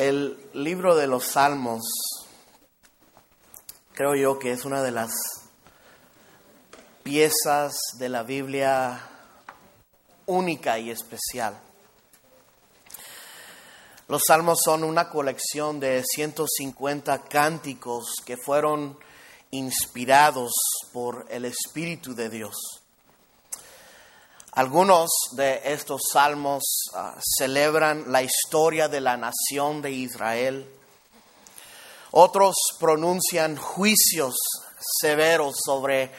El libro de los Salmos creo yo que es una de las piezas de la Biblia única y especial. Los salmos son una colección de 150 cánticos que fueron inspirados por el Espíritu de Dios. Algunos de estos salmos ah, celebran la historia de la nación de Israel. Otros pronuncian juicios severos sobre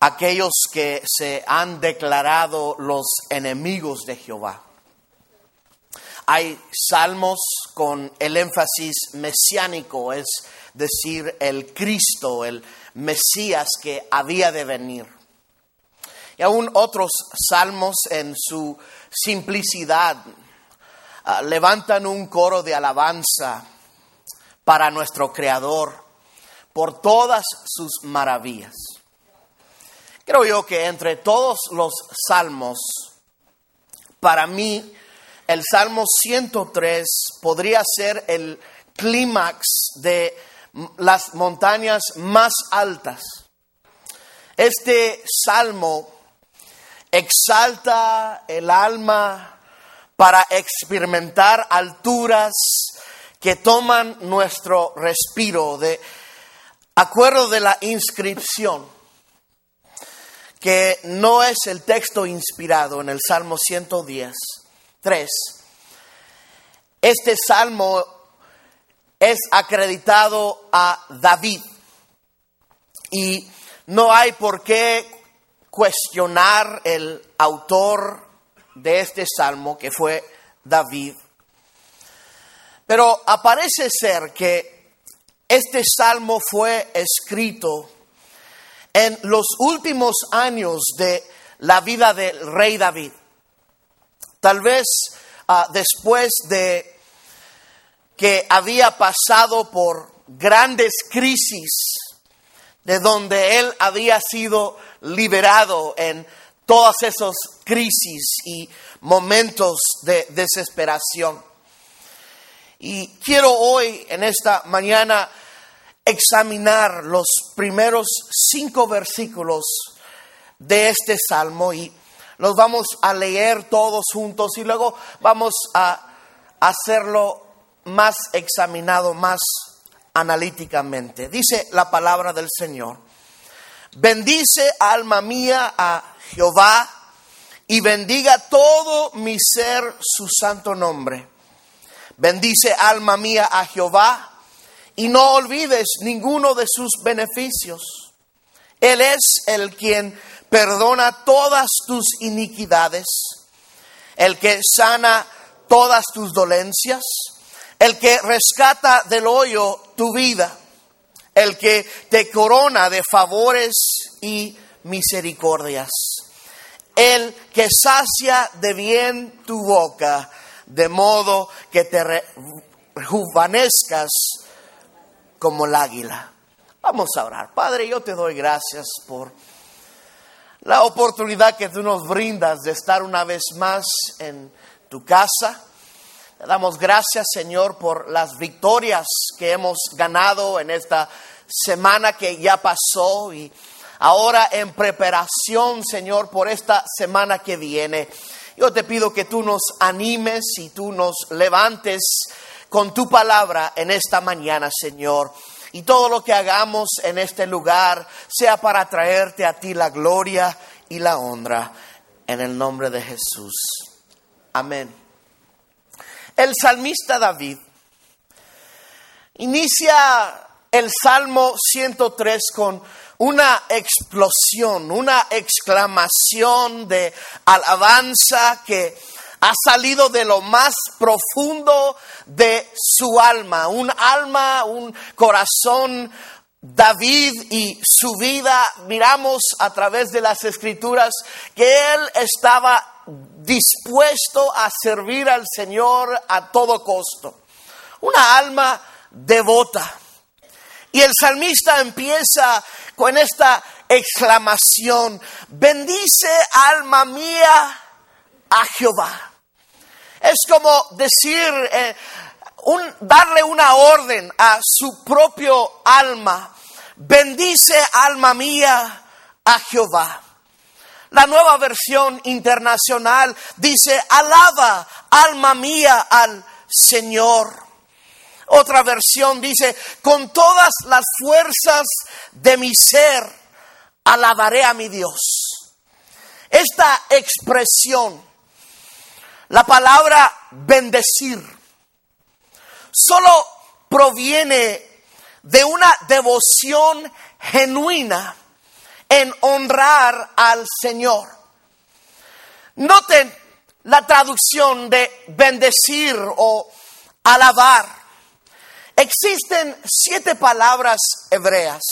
aquellos que se han declarado los enemigos de Jehová. Hay salmos con el énfasis mesiánico, es decir, el Cristo, el Mesías que había de venir. Y aún otros salmos en su simplicidad ah, levantan un coro de alabanza para nuestro Creador por todas sus maravillas. Creo yo que entre todos los salmos, para mí, el Salmo 103 podría ser el clímax de las montañas más altas. Este salmo exalta el alma para experimentar alturas que toman nuestro respiro de acuerdo de la inscripción que no es el texto inspirado en el Salmo 110, 3. Este salmo es acreditado a David y no hay por qué cuestionar el autor de este salmo, que fue David. Pero aparece ser que este salmo fue escrito en los últimos años de la vida del rey David. Tal vez ah, después de que había pasado por grandes crisis, de donde él había sido liberado en todas esas crisis y momentos de desesperación. Y quiero hoy, en esta mañana, examinar los primeros cinco versículos de este salmo y los vamos a leer todos juntos y luego vamos a hacerlo más examinado, más analíticamente. Dice la palabra del Señor. Bendice alma mía a Jehová y bendiga todo mi ser su santo nombre. Bendice alma mía a Jehová y no olvides ninguno de sus beneficios. Él es el quien perdona todas tus iniquidades, el que sana todas tus dolencias, el que rescata del hoyo tu vida el que te corona de favores y misericordias, el que sacia de bien tu boca, de modo que te rejuvenezcas como el águila. Vamos a orar. Padre, yo te doy gracias por la oportunidad que tú nos brindas de estar una vez más en tu casa. Damos gracias, Señor, por las victorias que hemos ganado en esta semana que ya pasó y ahora en preparación, Señor, por esta semana que viene. Yo te pido que tú nos animes y tú nos levantes con tu palabra en esta mañana, Señor. Y todo lo que hagamos en este lugar sea para traerte a ti la gloria y la honra. En el nombre de Jesús. Amén. El salmista David inicia el Salmo 103 con una explosión, una exclamación de alabanza que ha salido de lo más profundo de su alma, un alma, un corazón. David y su vida, miramos a través de las escrituras que él estaba dispuesto a servir al Señor a todo costo. Una alma devota. Y el salmista empieza con esta exclamación, bendice alma mía a Jehová. Es como decir, eh, darle una orden a su propio alma. Bendice alma mía a Jehová. La nueva versión internacional dice, alaba alma mía al Señor. Otra versión dice, con todas las fuerzas de mi ser, alabaré a mi Dios. Esta expresión, la palabra bendecir, solo proviene de una devoción genuina en honrar al Señor. Noten la traducción de bendecir o alabar. Existen siete palabras hebreas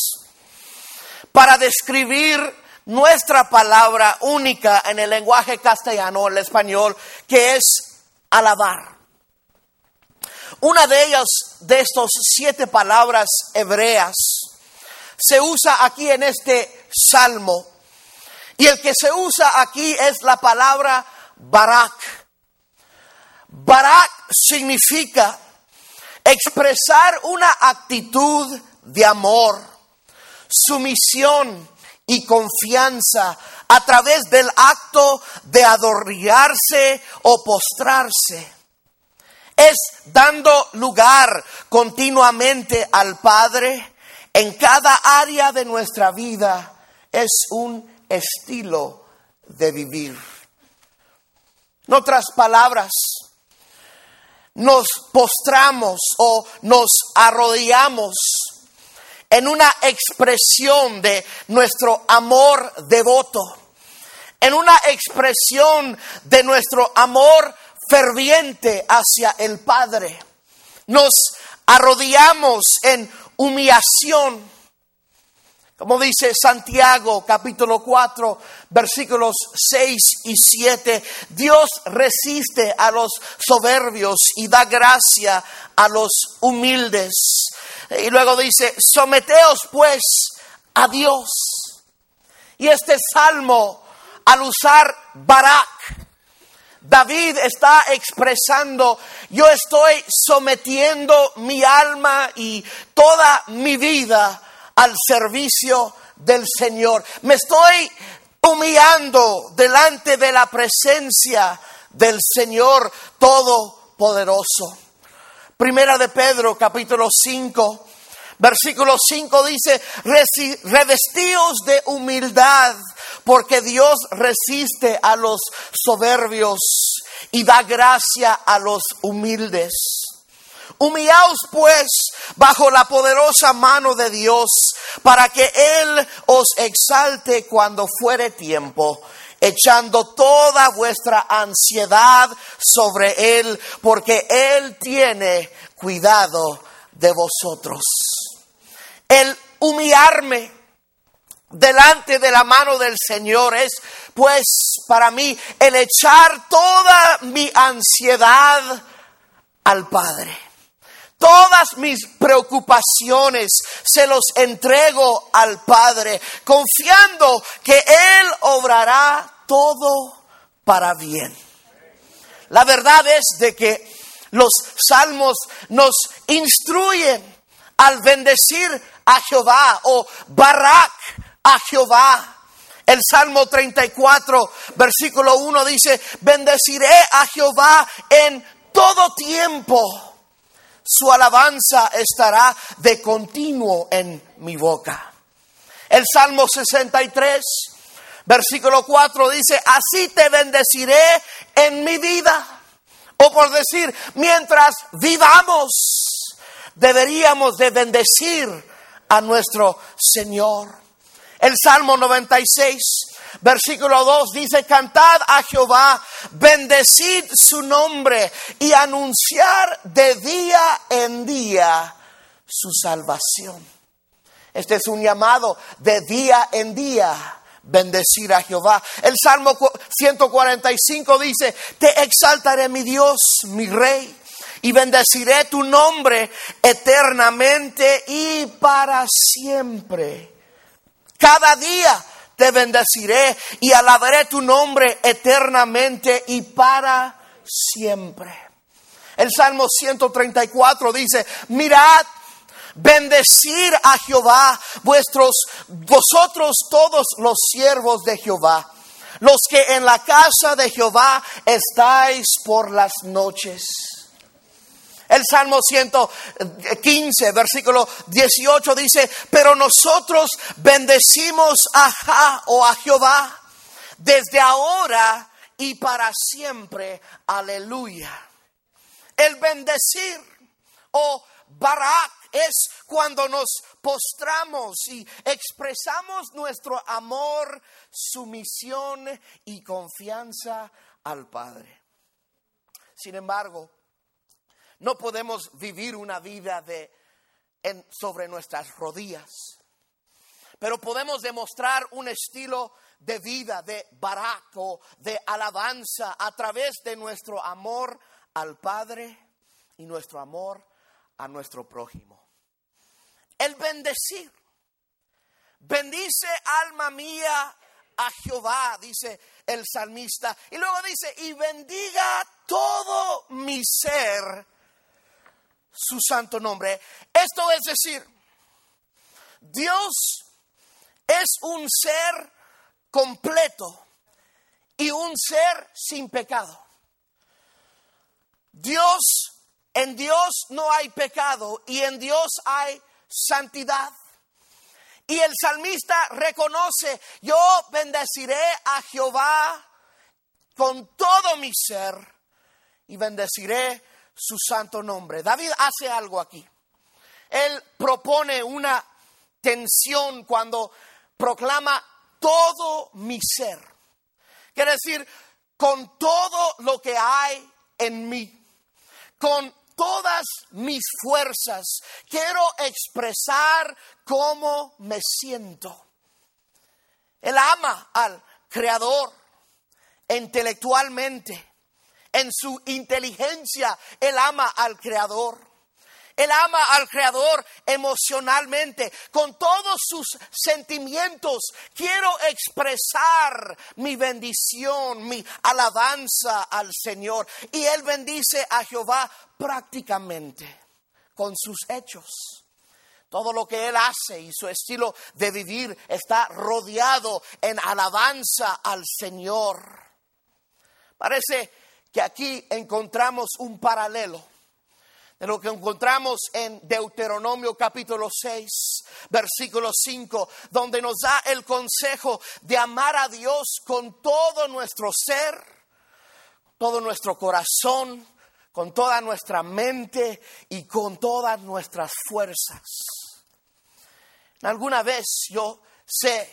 para describir nuestra palabra única en el lenguaje castellano, el español, que es alabar. Una de ellas, de estos siete palabras hebreas, se usa aquí en este salmo. Y el que se usa aquí es la palabra barak. Barak significa expresar una actitud de amor, sumisión y confianza a través del acto de adorarse o postrarse. Es dando lugar continuamente al Padre en cada área de nuestra vida. Es un estilo de vivir. En otras palabras, nos postramos o nos arrodillamos en una expresión de nuestro amor devoto, en una expresión de nuestro amor ferviente hacia el Padre. Nos arrodillamos en humillación como dice Santiago capítulo 4 versículos 6 y 7, Dios resiste a los soberbios y da gracia a los humildes. Y luego dice, someteos pues a Dios. Y este salmo, al usar Barak, David está expresando, yo estoy sometiendo mi alma y toda mi vida al servicio del Señor. Me estoy humillando delante de la presencia del Señor Todopoderoso. Primera de Pedro, capítulo 5, versículo 5 dice, revestíos de humildad, porque Dios resiste a los soberbios y da gracia a los humildes. Humillaos pues bajo la poderosa mano de Dios para que Él os exalte cuando fuere tiempo, echando toda vuestra ansiedad sobre Él, porque Él tiene cuidado de vosotros. El humillarme delante de la mano del Señor es pues para mí el echar toda mi ansiedad al Padre. Todas mis preocupaciones se los entrego al Padre, confiando que Él obrará todo para bien. La verdad es de que los salmos nos instruyen al bendecir a Jehová o Barak a Jehová. El Salmo 34, versículo 1 dice, bendeciré a Jehová en todo tiempo su alabanza estará de continuo en mi boca. El Salmo 63, versículo 4 dice, así te bendeciré en mi vida. O por decir, mientras vivamos, deberíamos de bendecir a nuestro Señor. El Salmo 96, Versículo 2 dice, cantad a Jehová, bendecid su nombre y anunciar de día en día su salvación. Este es un llamado de día en día bendecir a Jehová. El Salmo 145 dice, te exaltaré mi Dios, mi Rey, y bendeciré tu nombre eternamente y para siempre. Cada día te bendeciré y alabaré tu nombre eternamente y para siempre. El Salmo 134 dice, mirad, bendecir a Jehová, vuestros, vosotros todos los siervos de Jehová, los que en la casa de Jehová estáis por las noches. El Salmo 115, versículo 18 dice, pero nosotros bendecimos a o a Jehová desde ahora y para siempre. Aleluya. El bendecir o barak es cuando nos postramos y expresamos nuestro amor, sumisión y confianza al Padre. Sin embargo, no podemos vivir una vida de, sobre nuestras rodillas, pero podemos demostrar un estilo de vida, de baraco, de alabanza a través de nuestro amor al Padre y nuestro amor a nuestro prójimo. El bendecir. Bendice alma mía a Jehová, dice el salmista. Y luego dice, y bendiga todo mi ser su santo nombre. Esto es decir, Dios es un ser completo y un ser sin pecado. Dios, en Dios no hay pecado y en Dios hay santidad. Y el salmista reconoce, yo bendeciré a Jehová con todo mi ser y bendeciré su santo nombre. David hace algo aquí. Él propone una tensión cuando proclama todo mi ser. Quiere decir, con todo lo que hay en mí, con todas mis fuerzas, quiero expresar cómo me siento. Él ama al Creador intelectualmente en su inteligencia, Él ama al Creador. Él ama al Creador emocionalmente, con todos sus sentimientos. Quiero expresar mi bendición, mi alabanza al Señor. Y Él bendice a Jehová prácticamente con sus hechos. Todo lo que Él hace y su estilo de vivir está rodeado en alabanza al Señor. Parece que aquí encontramos un paralelo de lo que encontramos en Deuteronomio capítulo 6, versículo 5, donde nos da el consejo de amar a Dios con todo nuestro ser, todo nuestro corazón, con toda nuestra mente y con todas nuestras fuerzas. Alguna vez yo sé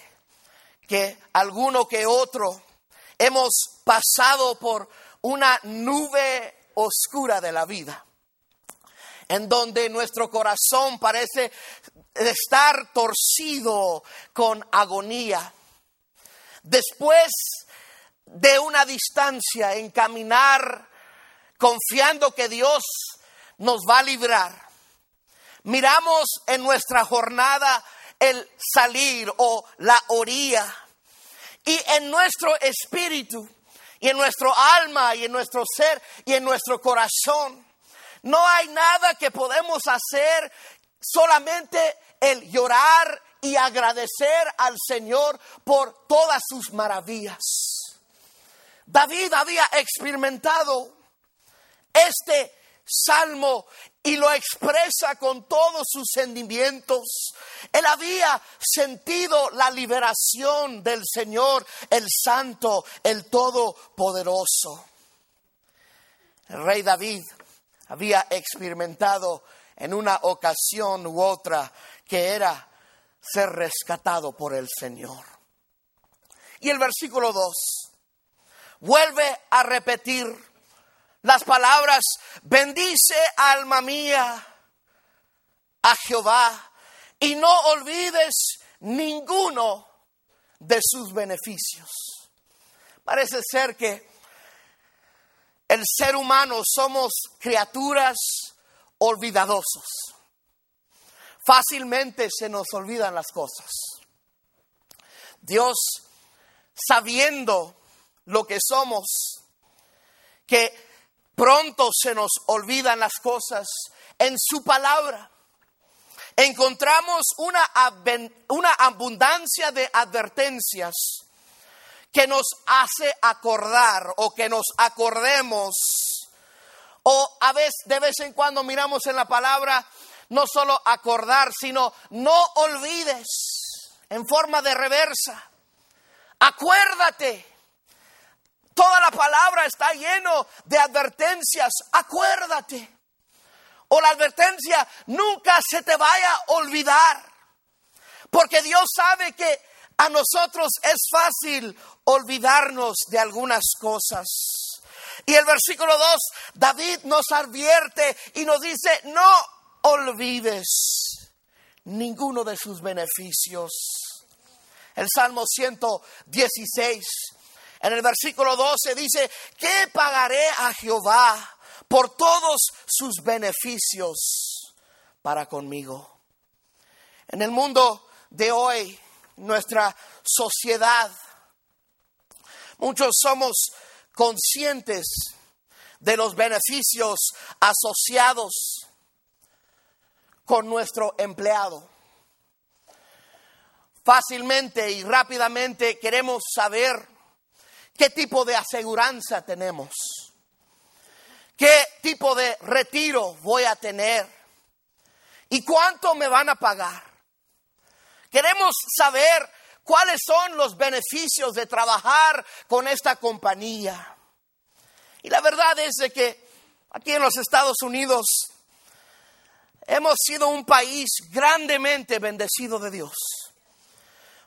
que alguno que otro hemos pasado por una nube oscura de la vida, en donde nuestro corazón parece estar torcido con agonía. Después de una distancia en caminar confiando que Dios nos va a librar, miramos en nuestra jornada el salir o la orilla y en nuestro espíritu y en nuestro alma y en nuestro ser y en nuestro corazón. No hay nada que podemos hacer, solamente el llorar y agradecer al Señor por todas sus maravillas. David había experimentado este salmo y lo expresa con todos sus sentimientos. Él había sentido la liberación del Señor, el Santo, el Todopoderoso. El rey David había experimentado en una ocasión u otra que era ser rescatado por el Señor. Y el versículo 2 vuelve a repetir las palabras, bendice alma mía a Jehová y no olvides ninguno de sus beneficios. Parece ser que el ser humano somos criaturas olvidadosos. Fácilmente se nos olvidan las cosas. Dios, sabiendo lo que somos, que pronto se nos olvidan las cosas en su palabra. Encontramos una, una abundancia de advertencias que nos hace acordar o que nos acordemos. O a veces, de vez en cuando miramos en la palabra, no solo acordar, sino no olvides en forma de reversa. Acuérdate. Toda la palabra está lleno de advertencias. Acuérdate. O la advertencia nunca se te vaya a olvidar. Porque Dios sabe que a nosotros es fácil olvidarnos de algunas cosas. Y el versículo 2, David nos advierte y nos dice, no olvides ninguno de sus beneficios. El Salmo 116, en el versículo 12 dice, ¿qué pagaré a Jehová por todos sus beneficios para conmigo? En el mundo de hoy, nuestra sociedad, muchos somos conscientes de los beneficios asociados con nuestro empleado. Fácilmente y rápidamente queremos saber qué tipo de aseguranza tenemos, qué tipo de retiro voy a tener y cuánto me van a pagar. Queremos saber cuáles son los beneficios de trabajar con esta compañía. Y la verdad es de que aquí en los Estados Unidos hemos sido un país grandemente bendecido de Dios.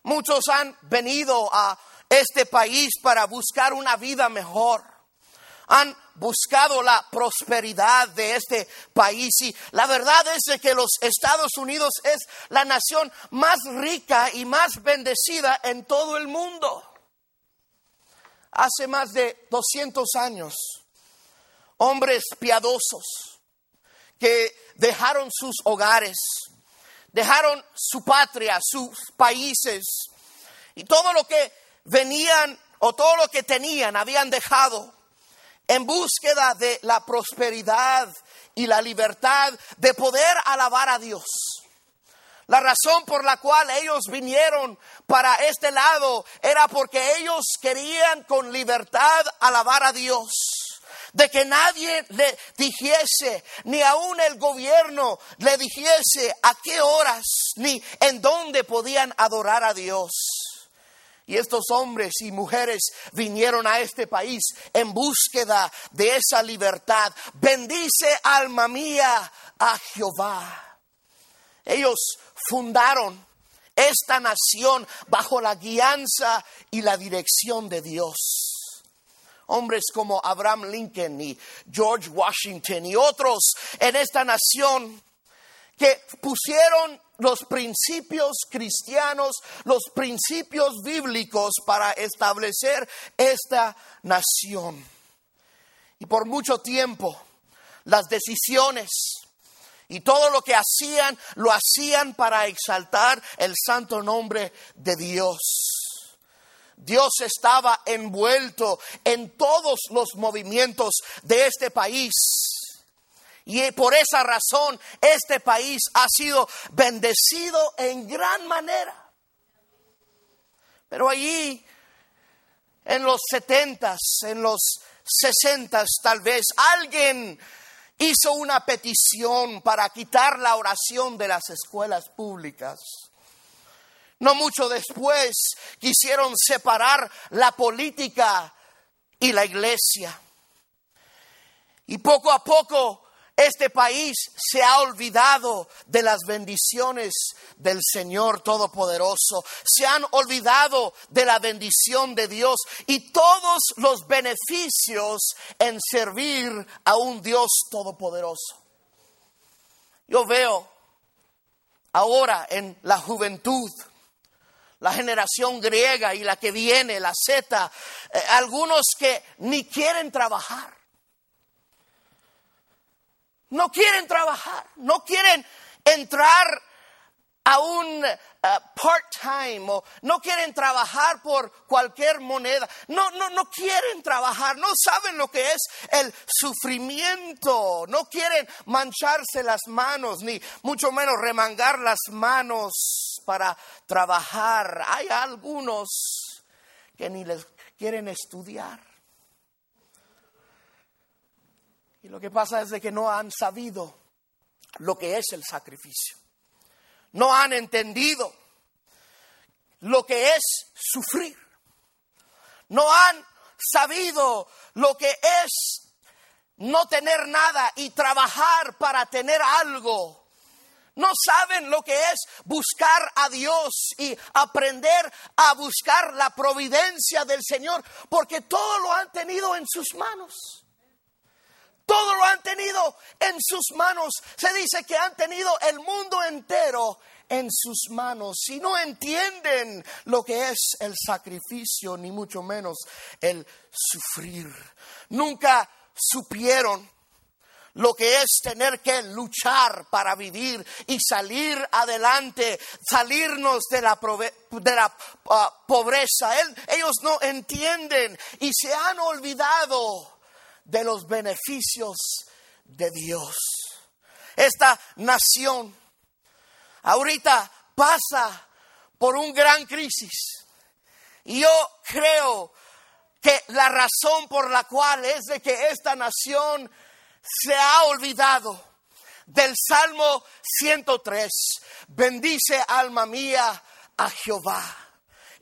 Muchos han venido a este país para buscar una vida mejor. Han buscado la prosperidad de este país y la verdad es que los Estados Unidos es la nación más rica y más bendecida en todo el mundo. Hace más de 200 años, hombres piadosos que dejaron sus hogares, dejaron su patria, sus países y todo lo que venían o todo lo que tenían habían dejado en búsqueda de la prosperidad y la libertad de poder alabar a Dios. La razón por la cual ellos vinieron para este lado era porque ellos querían con libertad alabar a Dios. De que nadie le dijese, ni aun el gobierno le dijese a qué horas ni en dónde podían adorar a Dios. Y estos hombres y mujeres vinieron a este país en búsqueda de esa libertad. Bendice alma mía a Jehová. Ellos fundaron esta nación bajo la guianza y la dirección de Dios. Hombres como Abraham Lincoln y George Washington y otros en esta nación que pusieron los principios cristianos, los principios bíblicos para establecer esta nación. Y por mucho tiempo las decisiones y todo lo que hacían lo hacían para exaltar el santo nombre de Dios. Dios estaba envuelto en todos los movimientos de este país y por esa razón este país ha sido bendecido en gran manera. Pero allí, en los setentas, en los sesentas tal vez, alguien hizo una petición para quitar la oración de las escuelas públicas. No mucho después quisieron separar la política y la iglesia. Y poco a poco este país se ha olvidado de las bendiciones del Señor Todopoderoso. Se han olvidado de la bendición de Dios y todos los beneficios en servir a un Dios Todopoderoso. Yo veo ahora en la juventud, la generación griega y la que viene, la Z, eh, algunos que ni quieren trabajar no quieren trabajar, no quieren entrar a un uh, part-time o no quieren trabajar por cualquier moneda. No, no, no quieren trabajar, no saben lo que es el sufrimiento, no quieren mancharse las manos, ni mucho menos remangar las manos para trabajar. Hay algunos que ni les quieren estudiar. Y lo que pasa es de que no han sabido lo que es el sacrificio no han entendido lo que es sufrir. No han sabido lo que es no tener nada y trabajar para tener algo. No saben lo que es buscar a Dios y aprender a buscar la providencia del Señor, porque todo lo han tenido en sus manos. Todo lo han tenido en sus manos. Se dice que han tenido el mundo entero en sus manos. Si no entienden lo que es el sacrificio, ni mucho menos el sufrir. Nunca supieron lo que es tener que luchar para vivir y salir adelante, salirnos de la, de la ah, pobreza. ellos no entienden y se han olvidado de los beneficios de Dios. Esta nación ahorita pasa por un gran crisis. Y yo creo que la razón por la cual es de que esta nación se ha olvidado del Salmo 103. Bendice alma mía a Jehová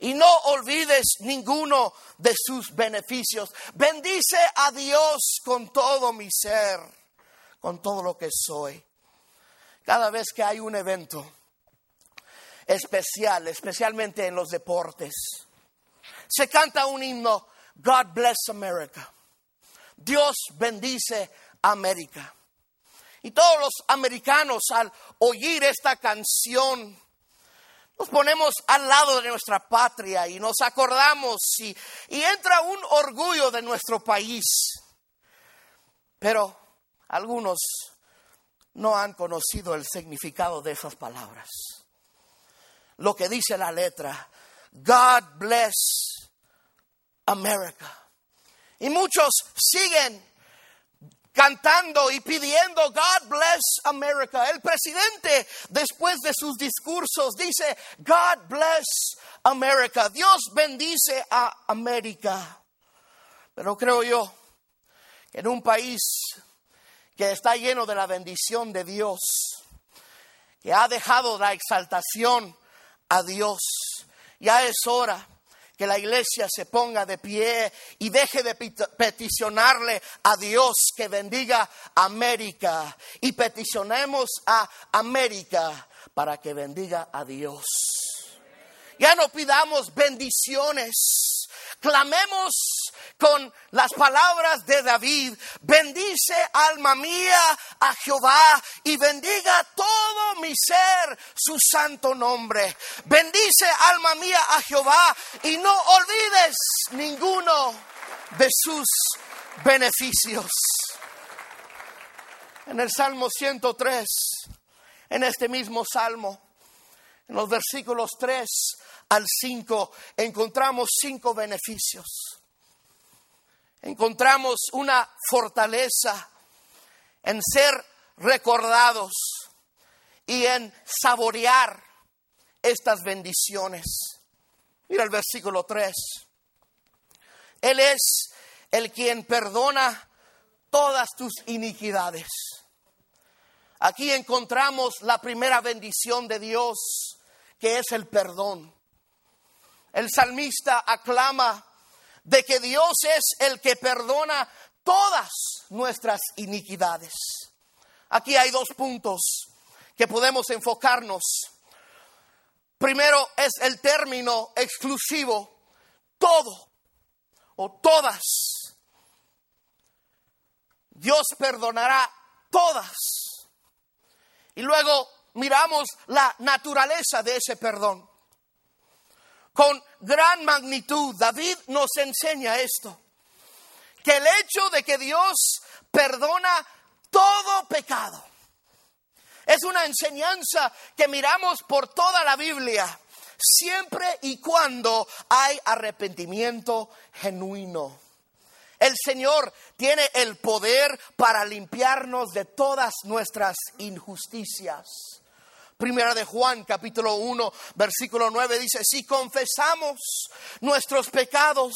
y no olvides ninguno de sus beneficios. Bendice a Dios con todo mi ser, con todo lo que soy. Cada vez que hay un evento especial, especialmente en los deportes, se canta un himno, God bless America. Dios bendice América. Y todos los americanos al oír esta canción nos ponemos al lado de nuestra patria y nos acordamos y, y entra un orgullo de nuestro país. Pero algunos no han conocido el significado de esas palabras. Lo que dice la letra, God bless America. Y muchos siguen cantando y pidiendo God bless America. El presidente, después de sus discursos, dice God bless America. Dios bendice a América. Pero creo yo que en un país que está lleno de la bendición de Dios, que ha dejado la exaltación a Dios, ya es hora que la iglesia se ponga de pie y deje de peticionarle a Dios que bendiga América y peticionemos a América para que bendiga a Dios. Ya no pidamos bendiciones, clamemos con las palabras de David, bendice alma mía a Jehová y bendiga todo mi ser su santo nombre. Bendice alma mía a Jehová y no olvides ninguno de sus beneficios. En el Salmo 103, en este mismo Salmo, en los versículos 3 al 5, encontramos cinco beneficios encontramos una fortaleza en ser recordados y en saborear estas bendiciones. Mira el versículo 3. Él es el quien perdona todas tus iniquidades. Aquí encontramos la primera bendición de Dios, que es el perdón. El salmista aclama de que Dios es el que perdona todas nuestras iniquidades. Aquí hay dos puntos que podemos enfocarnos. Primero es el término exclusivo, todo o todas. Dios perdonará todas. Y luego miramos la naturaleza de ese perdón con gran magnitud. David nos enseña esto, que el hecho de que Dios perdona todo pecado, Es una enseñanza que miramos por toda la Biblia, siempre y cuando hay arrepentimiento genuino. El Señor tiene el poder para limpiarnos de todas nuestras injusticias. Primera de Juan, capítulo 1, versículo 9 dice, si confesamos nuestros pecados,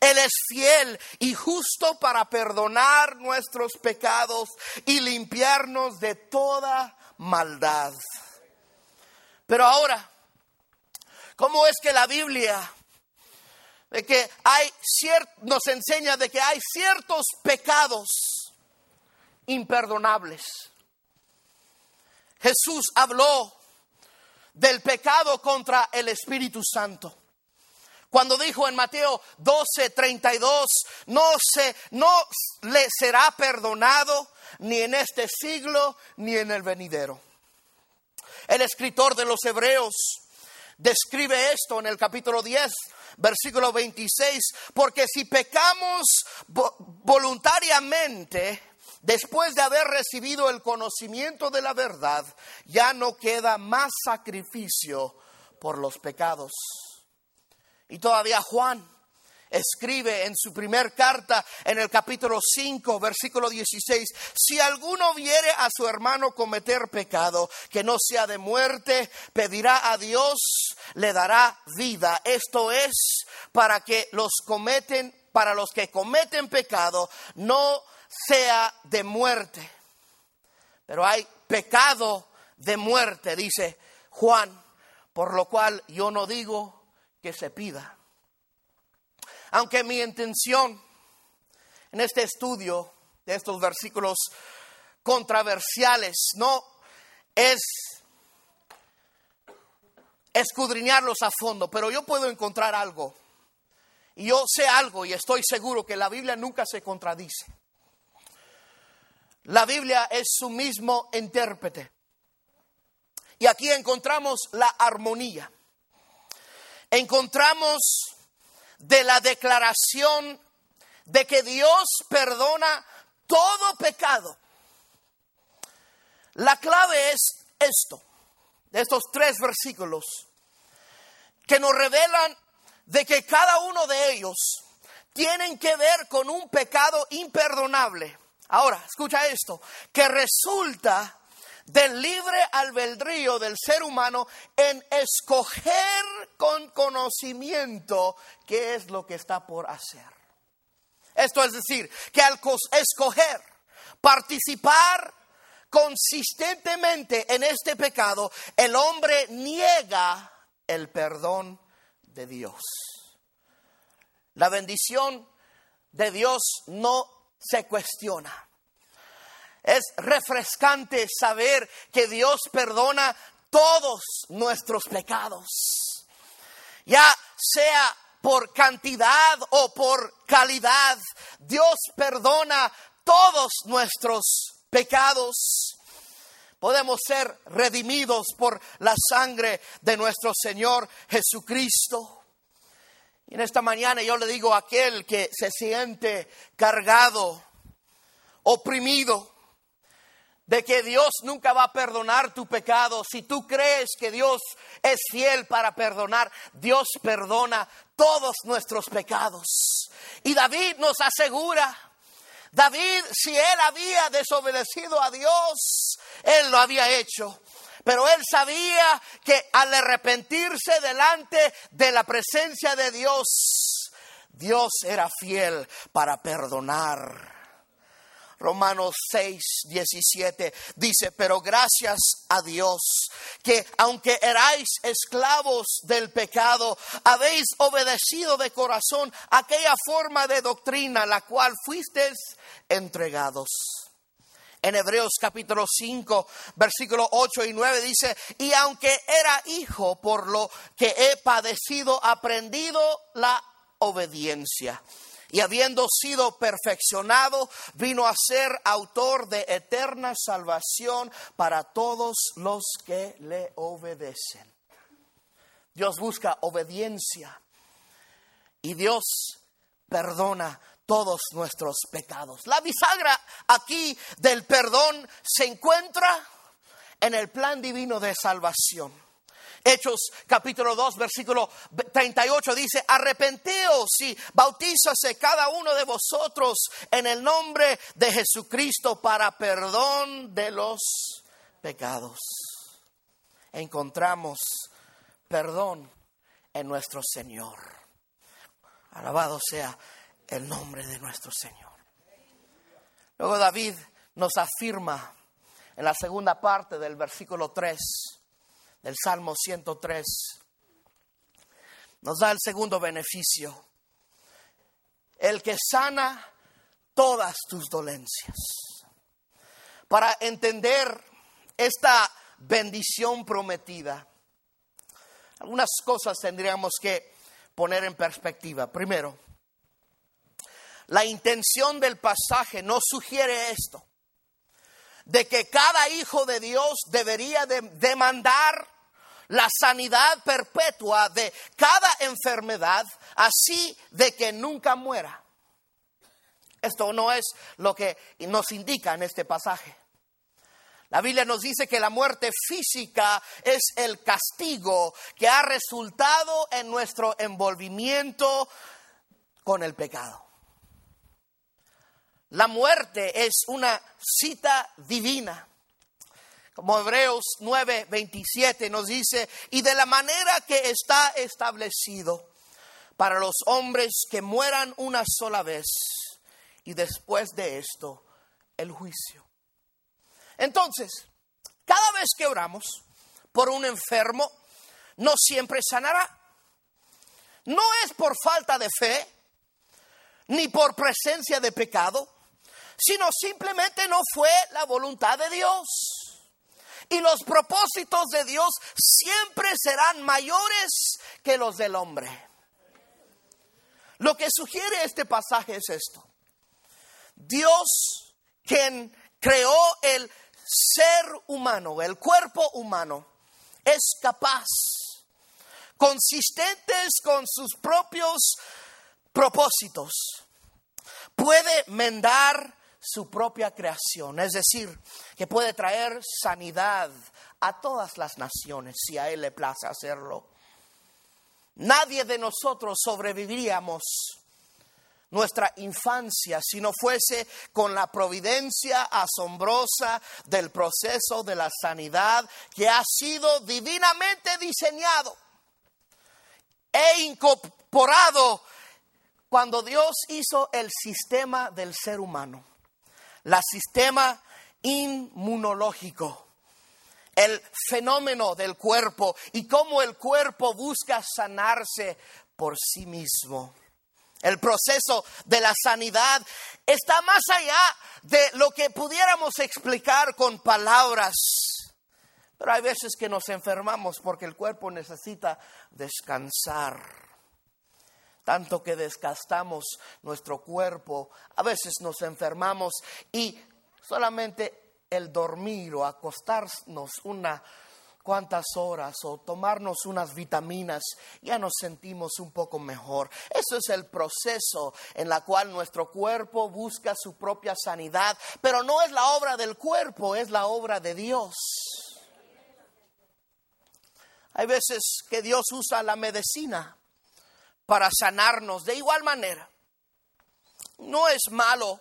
Él es fiel y justo para perdonar nuestros pecados y limpiarnos de toda maldad. Pero ahora, ¿cómo es que la Biblia de que hay nos enseña de que hay ciertos pecados imperdonables? Jesús habló del pecado contra el Espíritu Santo. Cuando dijo en Mateo 12, 32, no, se, no le será perdonado ni en este siglo ni en el venidero. El escritor de los Hebreos describe esto en el capítulo 10, versículo 26, porque si pecamos voluntariamente, después de haber recibido el conocimiento de la verdad, ya no queda más sacrificio por los pecados. Y todavía Juan escribe en su primer carta, en el capítulo 5, versículo 16, si alguno viere a su hermano cometer pecado que no sea de muerte, pedirá a Dios, le dará vida. Esto es para que los cometen, para los que cometen pecado, no sea de muerte. Pero hay pecado de muerte, dice Juan, por lo cual yo no digo que se pida. Aunque mi intención en este estudio de estos versículos controversiales no es escudriñarlos a fondo, pero yo puedo encontrar algo. Y yo sé algo y estoy seguro que la Biblia nunca se contradice. La Biblia es su mismo intérprete. Y aquí encontramos la armonía encontramos de la declaración de que Dios perdona todo pecado. La clave es esto, de estos tres versículos, que nos revelan de que cada uno de ellos tienen que ver con un pecado imperdonable. Ahora, escucha esto, que resulta del libre albedrío del ser humano en escoger con conocimiento qué es lo que está por hacer. Esto es decir, que al escoger participar consistentemente en este pecado, el hombre niega el perdón de Dios. La bendición de Dios no se cuestiona. Es refrescante saber que Dios perdona todos nuestros pecados. Ya sea por cantidad o por calidad, Dios perdona todos nuestros pecados. Podemos ser redimidos por la sangre de nuestro Señor Jesucristo. Y en esta mañana yo le digo a aquel que se siente cargado, oprimido, de que Dios nunca va a perdonar tu pecado. Si tú crees que Dios es fiel para perdonar, Dios perdona todos nuestros pecados. Y David nos asegura, David, si él había desobedecido a Dios, él lo había hecho. Pero él sabía que al arrepentirse delante de la presencia de Dios, Dios era fiel para perdonar. Romanos 6, 17 dice, pero gracias a Dios que aunque erais esclavos del pecado, habéis obedecido de corazón aquella forma de doctrina la cual fuisteis entregados. En Hebreos capítulo 5, versículo 8 y 9 dice, y aunque era hijo por lo que he padecido, aprendido la obediencia y habiendo sido perfeccionado, vino a ser autor de eterna salvación para todos los que le obedecen. Dios busca obediencia y Dios perdona todos nuestros pecados. La bisagra aquí del perdón se encuentra en el plan divino de salvación. Hechos capítulo 2, versículo 38 dice, arrepenteos y bautízase cada uno de vosotros en el nombre de Jesucristo para perdón de los pecados. Encontramos perdón en nuestro Señor. Alabado sea el nombre de nuestro Señor. Luego David nos afirma en la segunda parte del versículo 3 del Salmo 103. Nos da el segundo beneficio. El que sana todas tus dolencias. Para entender esta bendición prometida, algunas cosas tendríamos que poner en perspectiva. Primero, la intención del pasaje no sugiere esto, de que cada hijo de Dios debería de demandar la sanidad perpetua de cada enfermedad, así de que nunca muera. Esto no es lo que nos indica en este pasaje. La Biblia nos dice que la muerte física es el castigo que ha resultado en nuestro envolvimiento con el pecado. La muerte es una cita divina. Como Hebreos 9, 27 nos dice, y de la manera que está establecido para los hombres que mueran una sola vez y después de esto el juicio. Entonces, cada vez que oramos por un enfermo, no siempre sanará. No es por falta de fe, ni por presencia de pecado, sino simplemente no fue la voluntad de Dios. Y los propósitos de Dios siempre serán mayores que los del hombre. Lo que sugiere este pasaje es esto. Dios, quien creó el ser humano, el cuerpo humano, es capaz, consistentes con sus propios propósitos, puede mendar su propia creación, es decir, que puede traer sanidad a todas las naciones si a Él le place hacerlo. Nadie de nosotros sobreviviríamos nuestra infancia si no fuese con la providencia asombrosa del proceso de la sanidad que ha sido divinamente diseñado e incorporado cuando Dios hizo el sistema del ser humano, la sistema inmunológico el fenómeno del cuerpo y cómo el cuerpo busca sanarse por sí mismo. El proceso de la sanidad está más allá de lo que pudiéramos explicar con palabras. Pero hay veces que nos enfermamos porque el cuerpo necesita descansar. Tanto que desgastamos nuestro cuerpo, a veces nos enfermamos y solamente el dormir o acostarnos una cuantas horas o tomarnos unas vitaminas, ya nos sentimos un poco mejor. Eso es el proceso en la cual nuestro cuerpo busca su propia sanidad, pero no es la obra del cuerpo, es la obra de Dios. Hay veces que Dios usa la medicina para sanarnos de igual manera. No es malo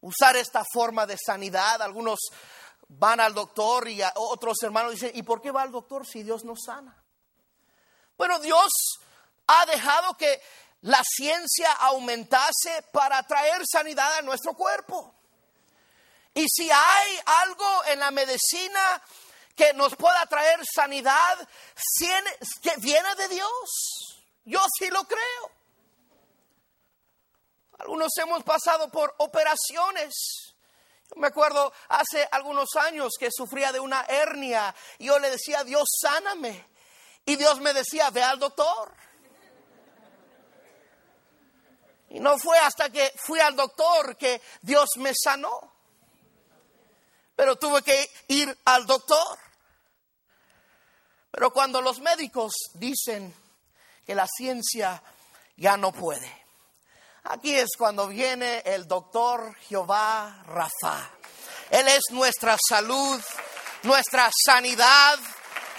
usar esta forma de sanidad. Algunos van al doctor y otros hermanos dicen, ¿y por qué va al doctor si Dios no sana? Bueno, Dios ha dejado que la ciencia aumentase para traer sanidad a nuestro cuerpo. Y si hay algo en la medicina que nos pueda traer sanidad, que viene de Dios. Yo sí lo creo. Algunos hemos pasado por operaciones me acuerdo hace algunos años que sufría de una hernia y yo le decía, Dios, sáname. Y Dios me decía, ve al doctor. Y no fue hasta que fui al doctor que Dios me sanó. Pero tuve que ir al doctor. Pero cuando los médicos dicen que la ciencia ya no puede, Aquí es cuando viene el doctor Jehová Rafa. Él es nuestra salud, nuestra sanidad,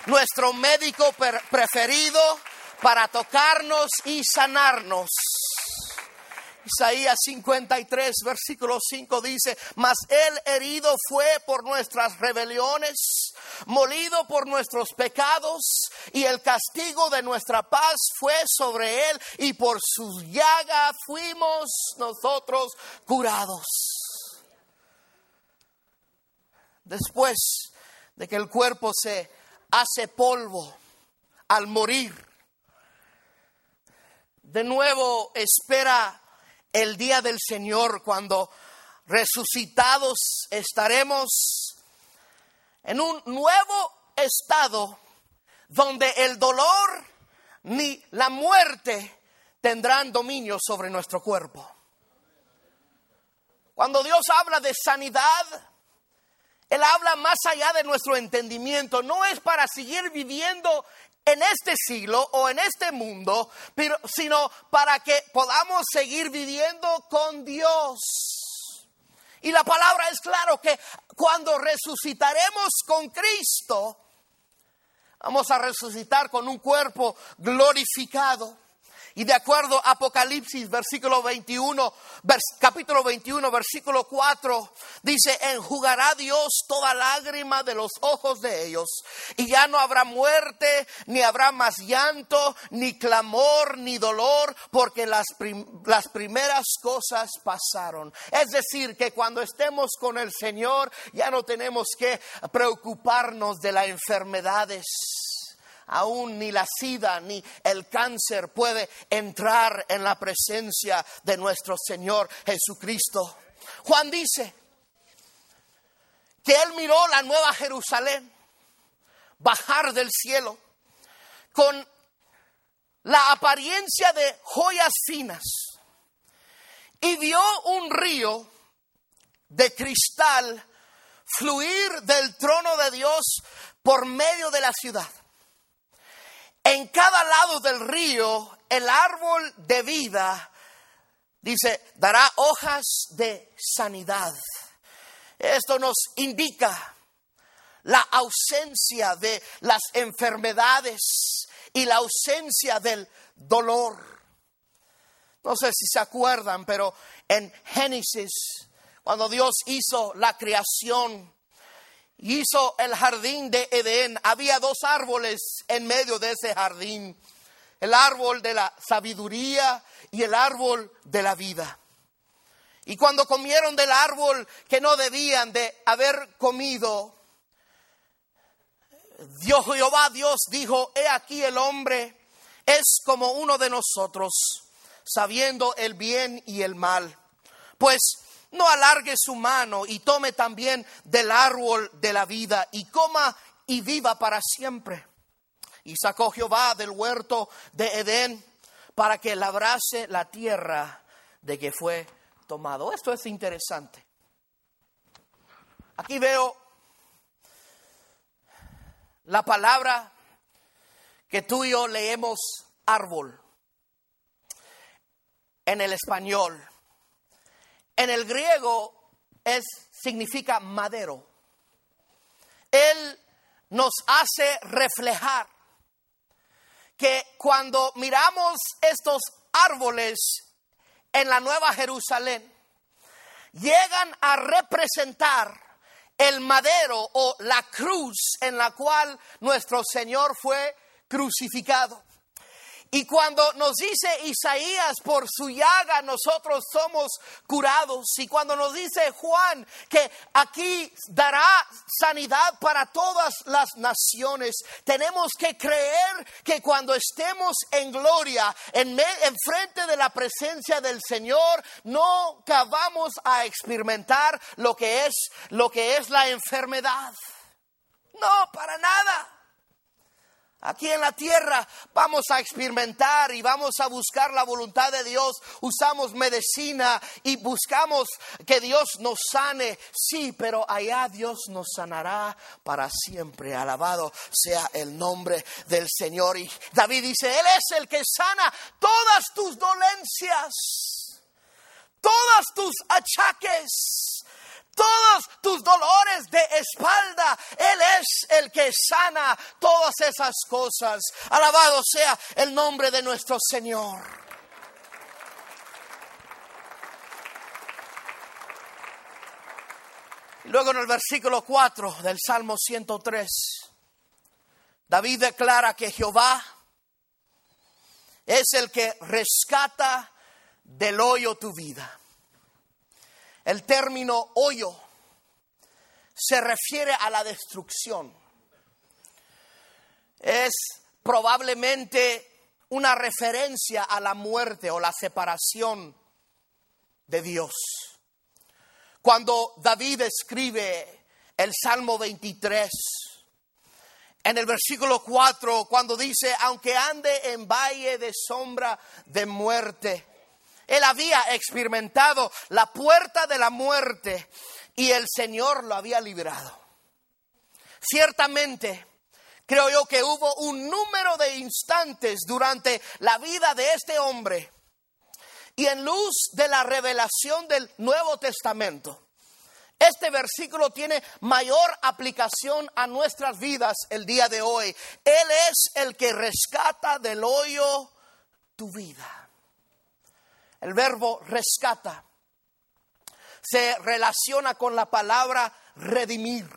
nuestro médico preferido para tocarnos y sanarnos. Isaías 53, versículo 5 dice, mas él herido fue por nuestras rebeliones, molido por nuestros pecados, y el castigo de nuestra paz fue sobre él, y por sus llagas fuimos nosotros curados. Después de que el cuerpo se hace polvo al morir, de nuevo espera el día del Señor cuando resucitados estaremos en un nuevo estado donde el dolor ni la muerte tendrán dominio sobre nuestro cuerpo. Cuando Dios habla de sanidad, Él habla más allá de nuestro entendimiento. No es para seguir viviendo en este siglo o en este mundo, pero, sino para que podamos seguir viviendo con Dios. Y la palabra es claro que cuando resucitaremos con Cristo, vamos a resucitar con un cuerpo glorificado. Y de acuerdo a Apocalipsis, versículo 21, capítulo 21, versículo 4, dice, enjugará Dios toda lágrima de los ojos de ellos. Y ya no habrá muerte, ni habrá más llanto, ni clamor, ni dolor, porque las, las primeras cosas pasaron. Es decir, que cuando estemos con el Señor, ya no tenemos que preocuparnos de las enfermedades aún ni la sida ni el cáncer puede entrar en la presencia de nuestro Señor Jesucristo. Juan dice que él miró la nueva Jerusalén bajar del cielo con la apariencia de joyas finas y vio un río de cristal fluir del trono de Dios por medio de la ciudad. En cada lado del río, el árbol de vida, dice, dará hojas de sanidad. Esto nos indica la ausencia de las enfermedades y la ausencia del dolor. No sé si se acuerdan, pero en Génesis, cuando Dios hizo la creación, hizo el jardín de Edén, había dos árboles en medio de ese jardín, el árbol de la sabiduría y el árbol de la vida. Y cuando comieron del árbol que no debían de haber comido, Dios Jehová Dios dijo, he aquí el hombre es como uno de nosotros, sabiendo el bien y el mal. Pues no alargue su mano y tome también del árbol de la vida y coma y viva para siempre. Y sacó Jehová del huerto de Edén para que labrase la tierra de que fue tomado. Esto es interesante. Aquí veo la palabra que tú y yo leemos árbol en el español. En el griego es, significa madero. Él nos hace reflejar que cuando miramos estos árboles en la Nueva Jerusalén, llegan a representar el madero o la cruz en la cual nuestro Señor fue crucificado. Y cuando nos dice Isaías, por su llaga nosotros somos curados. Y cuando nos dice Juan que aquí dará sanidad para todas las naciones, tenemos que creer que cuando estemos en gloria, en, frente de la presencia del Señor, no vamos a experimentar lo que es, lo que es la enfermedad. No, para nada. Aquí en la tierra vamos a experimentar y vamos a buscar la voluntad de Dios. Usamos medicina y buscamos que Dios nos sane. Sí, pero allá Dios nos sanará para siempre. Alabado sea el nombre del Señor. Y David dice, Él es el que sana todas tus dolencias, todas tus achaques todos tus dolores de espalda. Él es el que sana todas esas cosas. Alabado sea el nombre de nuestro Señor. Luego en el versículo 4 del Salmo 103, David declara que Jehová es el que rescata del hoyo tu vida. El término hoyo se refiere a la destrucción. Es probablemente una referencia a la muerte o la separación de Dios. Cuando David escribe el Salmo 23, en el versículo 4, cuando dice, aunque ande en valle de sombra de muerte, él había experimentado la puerta de la muerte y el Señor lo había librado. Ciertamente, creo yo que hubo un número de instantes durante la vida de este hombre y en luz de la revelación del Nuevo Testamento. Este versículo tiene mayor aplicación a nuestras vidas el día de hoy. Él es el que rescata del hoyo tu vida. El verbo rescata. Se relaciona con la palabra redimir.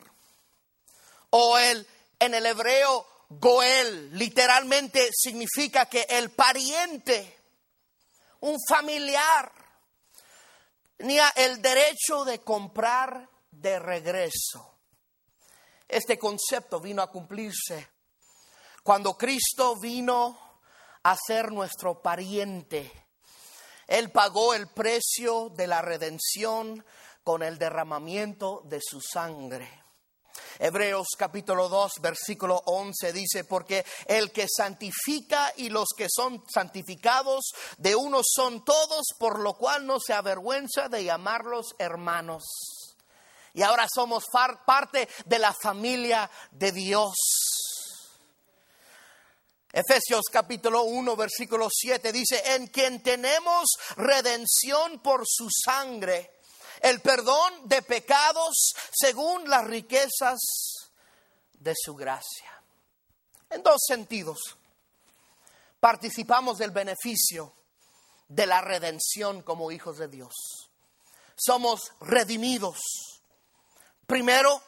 O el en el hebreo goel literalmente significa que el pariente un familiar tenía el derecho de comprar de regreso. Este concepto vino a cumplirse cuando Cristo vino a ser nuestro pariente él pagó el precio de la redención con el derramamiento de su sangre. Hebreos capítulo 2, versículo 11 dice, porque el que santifica y los que son santificados de uno son todos, por lo cual no se avergüenza de llamarlos hermanos. Y ahora somos parte de la familia de Dios. Efesios capítulo 1, versículo 7 dice, en quien tenemos redención por su sangre, el perdón de pecados según las riquezas de su gracia. En dos sentidos, participamos del beneficio de la redención como hijos de Dios. Somos redimidos. Primero,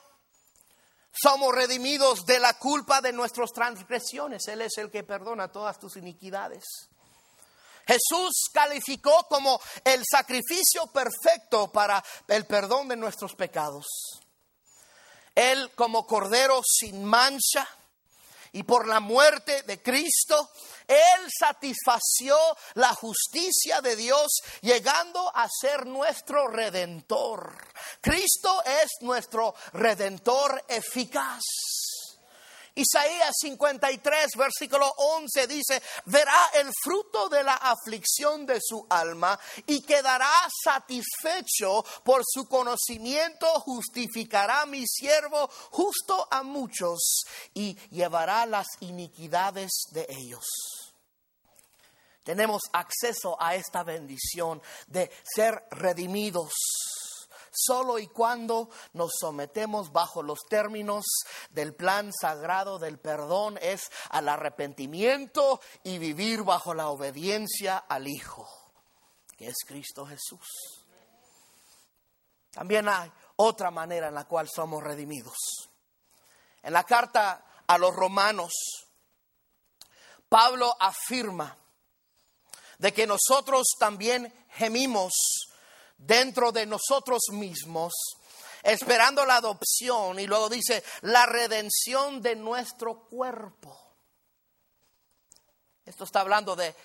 somos redimidos de la culpa de nuestras transgresiones. Él es el que perdona todas tus iniquidades. Jesús calificó como el sacrificio perfecto para el perdón de nuestros pecados. Él como cordero sin mancha y por la muerte de Cristo, Él satisfació la justicia de Dios llegando a ser nuestro redentor. Cristo es nuestro redentor eficaz. Isaías 53, versículo 11 dice, verá el fruto de la aflicción de su alma y quedará satisfecho por su conocimiento, justificará mi siervo justo a muchos y llevará las iniquidades de ellos. Tenemos acceso a esta bendición de ser redimidos solo y cuando nos sometemos bajo los términos del plan sagrado del perdón es al arrepentimiento y vivir bajo la obediencia al Hijo, que es Cristo Jesús. También hay otra manera en la cual somos redimidos. En la carta a los romanos, Pablo afirma de que nosotros también gemimos dentro de nosotros mismos, esperando la adopción, y luego dice, la redención de nuestro cuerpo. Esto está hablando de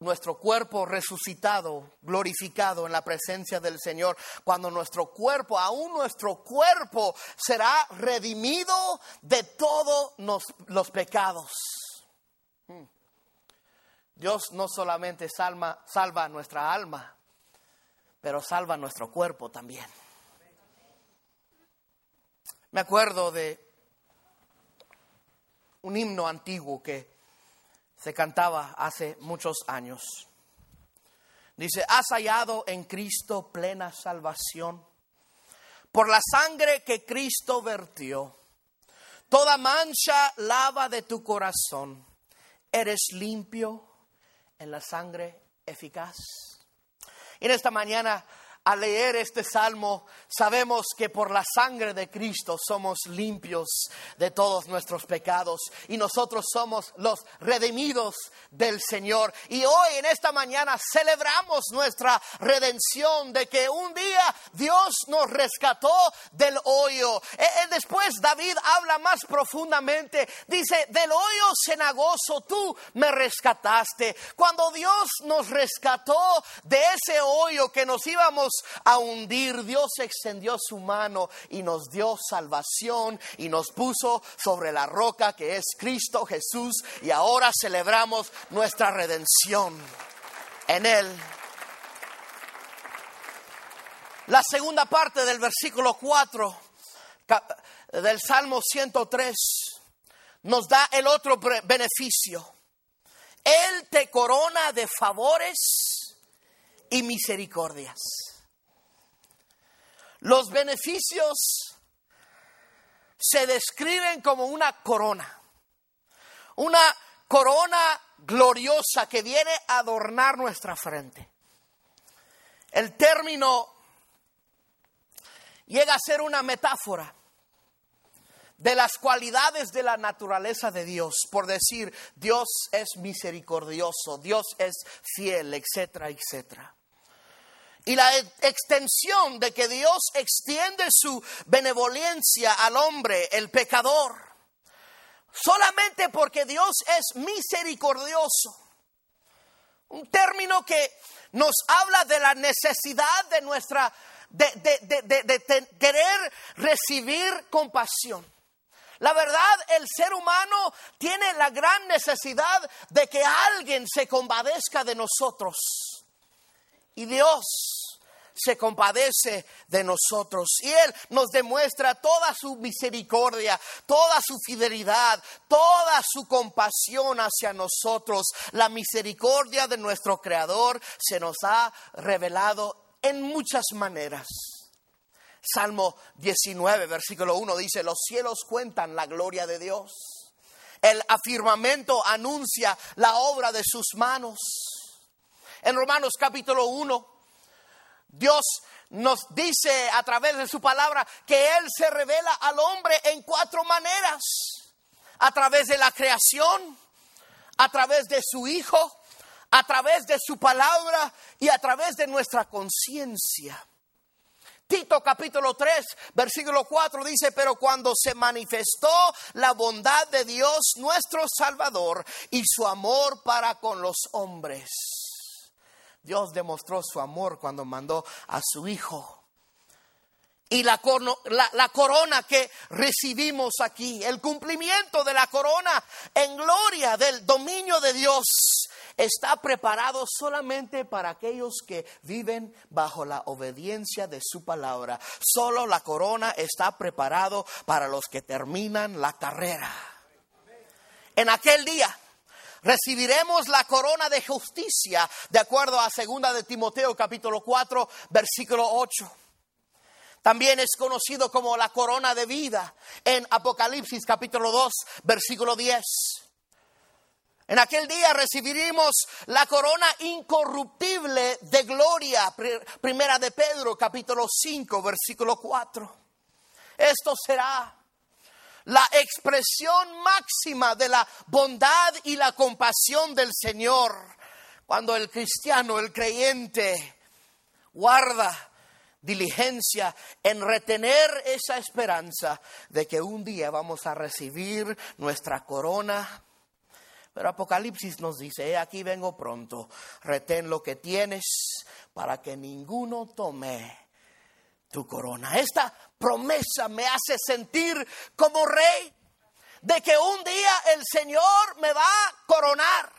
nuestro cuerpo resucitado, glorificado en la presencia del Señor, cuando nuestro cuerpo, aún nuestro cuerpo, será redimido de todos los, pecados. Hmm. Dios no solamente salva, salva nuestra alma, pero salva nuestro cuerpo también. Me acuerdo de un himno antiguo que se cantaba hace muchos años. Dice, has hallado en Cristo plena salvación, por la sangre que Cristo vertió. Toda mancha lava de tu corazón. Eres limpio en la sangre eficaz. En esta mañana al leer este salmo, sabemos que por la sangre de Cristo somos limpios de todos nuestros pecados y nosotros somos los redimidos del Señor. Y hoy en esta mañana celebramos nuestra redención de que un día Dios nos rescató del hoyo. E, e, después David habla más profundamente, dice, del hoyo cenagoso tú me rescataste. Cuando Dios nos rescató de ese hoyo que nos íbamos a hundir, Dios extendió su mano y nos dio salvación y nos puso sobre la roca que es Cristo Jesús y ahora celebramos nuestra redención en Él. La segunda parte del versículo 4 del Salmo 103 nos da el otro beneficio. Él te corona de favores y misericordias. Los beneficios se describen como una corona, una corona gloriosa que viene a adornar nuestra frente. El término llega a ser una metáfora de las cualidades de la naturaleza de Dios, por decir, Dios es misericordioso, Dios es fiel, etcétera, etcétera. Y la extensión de que Dios extiende su benevolencia al hombre, el pecador, solamente porque Dios es misericordioso. Un término que nos habla de la necesidad de nuestra, de, querer recibir compasión. La verdad, el ser humano tiene la gran necesidad de que alguien se compadezca de nosotros. Y Dios se compadece de nosotros y Él nos demuestra toda su misericordia, toda su fidelidad, toda su compasión hacia nosotros. La misericordia de nuestro Creador se nos ha revelado en muchas maneras. Salmo 19, versículo 1 dice, los cielos cuentan la gloria de Dios. El afirmamento anuncia la obra de sus manos. En Romanos capítulo 1, Dios nos dice a través de su palabra que Él se revela al hombre en cuatro maneras. A través de la creación, a través de su Hijo, a través de su palabra y a través de nuestra conciencia. Tito capítulo 3, versículo 4 dice, pero cuando se manifestó la bondad de Dios nuestro Salvador y su amor para con los hombres Dios demostró su amor cuando mandó a su Hijo. Y la, corona que recibimos aquí, el cumplimiento de la corona en gloria del dominio de Dios, está preparado solamente para aquellos que viven bajo la obediencia de su palabra. Solo la corona está preparado para los que terminan la carrera. En aquel día, recibiremos la corona de justicia, de acuerdo a segunda de Timoteo capítulo 4, versículo 8. También es conocido como la corona de vida en Apocalipsis capítulo 2, versículo 10. En aquel día recibiremos la corona incorruptible de gloria, primera de Pedro capítulo 5, versículo 4. Esto será la expresión máxima de la bondad y la compasión del Señor. Cuando el cristiano, el creyente, guarda diligencia en retener esa esperanza de que un día vamos a recibir nuestra corona. Pero Apocalipsis nos dice, aquí vengo pronto, retén lo que tienes para que ninguno tome tu corona. Esta promesa me hace sentir como rey, de que un día el Señor me va a coronar.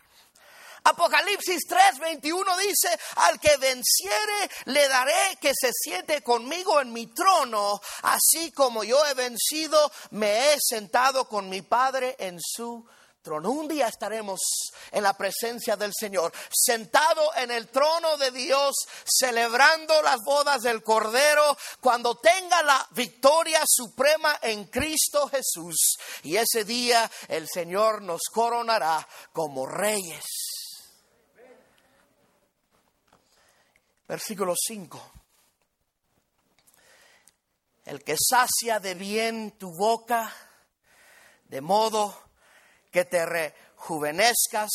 Apocalipsis 3:21 dice, al que venciere le daré que se siente conmigo en mi trono, así como yo he vencido, me he sentado con mi Padre en su trono. Un día estaremos en la presencia del Señor, sentado en el trono de Dios, celebrando las bodas del Cordero, cuando tenga la victoria suprema en Cristo Jesús. Y ese día el Señor nos coronará como reyes. Versículo 5. El que sacia de bien tu boca, de modo que te rejuvenezcas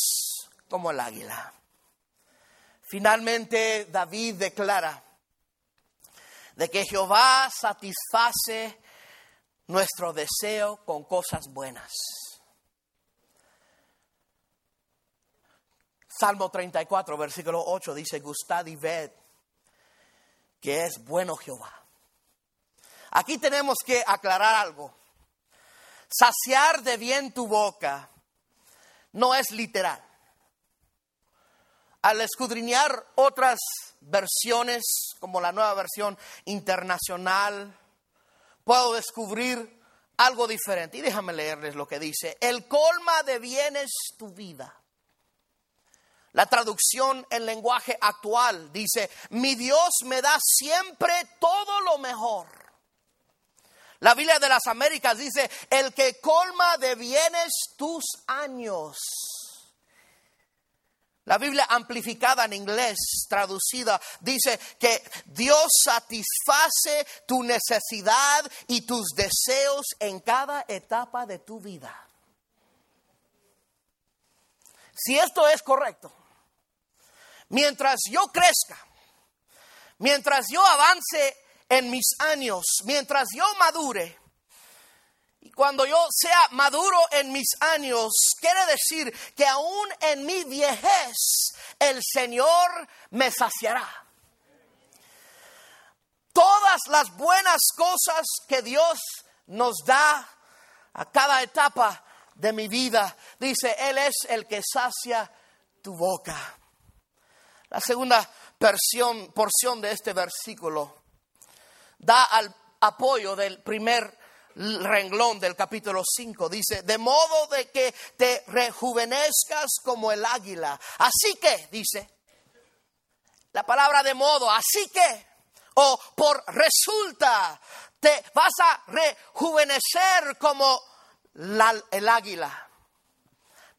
como el águila. Finalmente David declara de que Jehová satisface nuestro deseo con cosas buenas. Salmo 34, versículo 8 dice, gustad y ved que es bueno Jehová. Aquí tenemos que aclarar algo. Saciar de bien tu boca no es literal. Al escudriñar otras versiones, como la nueva versión internacional, puedo descubrir algo diferente. Y déjame leerles lo que dice. El colma de bienes tu vida. La traducción en lenguaje actual dice, mi Dios me da siempre todo lo mejor. La Biblia de las Américas dice, el que colma de bienes tus años. La Biblia amplificada en inglés, traducida, dice que Dios satisface tu necesidad y tus deseos en cada etapa de tu vida. Si esto es correcto, mientras yo crezca, mientras yo avance en mis años, mientras yo madure, y cuando yo sea maduro en mis años, quiere decir que aún en mi viejez el Señor me saciará. Todas las buenas cosas que Dios nos da a cada etapa de mi vida, dice, Él es el que sacia tu boca. La segunda porción de este versículo da al apoyo del primer renglón del capítulo 5. Dice, de modo de que te rejuvenezcas como el águila. Así que, dice, la palabra de modo, así que, o por resulta, te vas a rejuvenecer como el águila.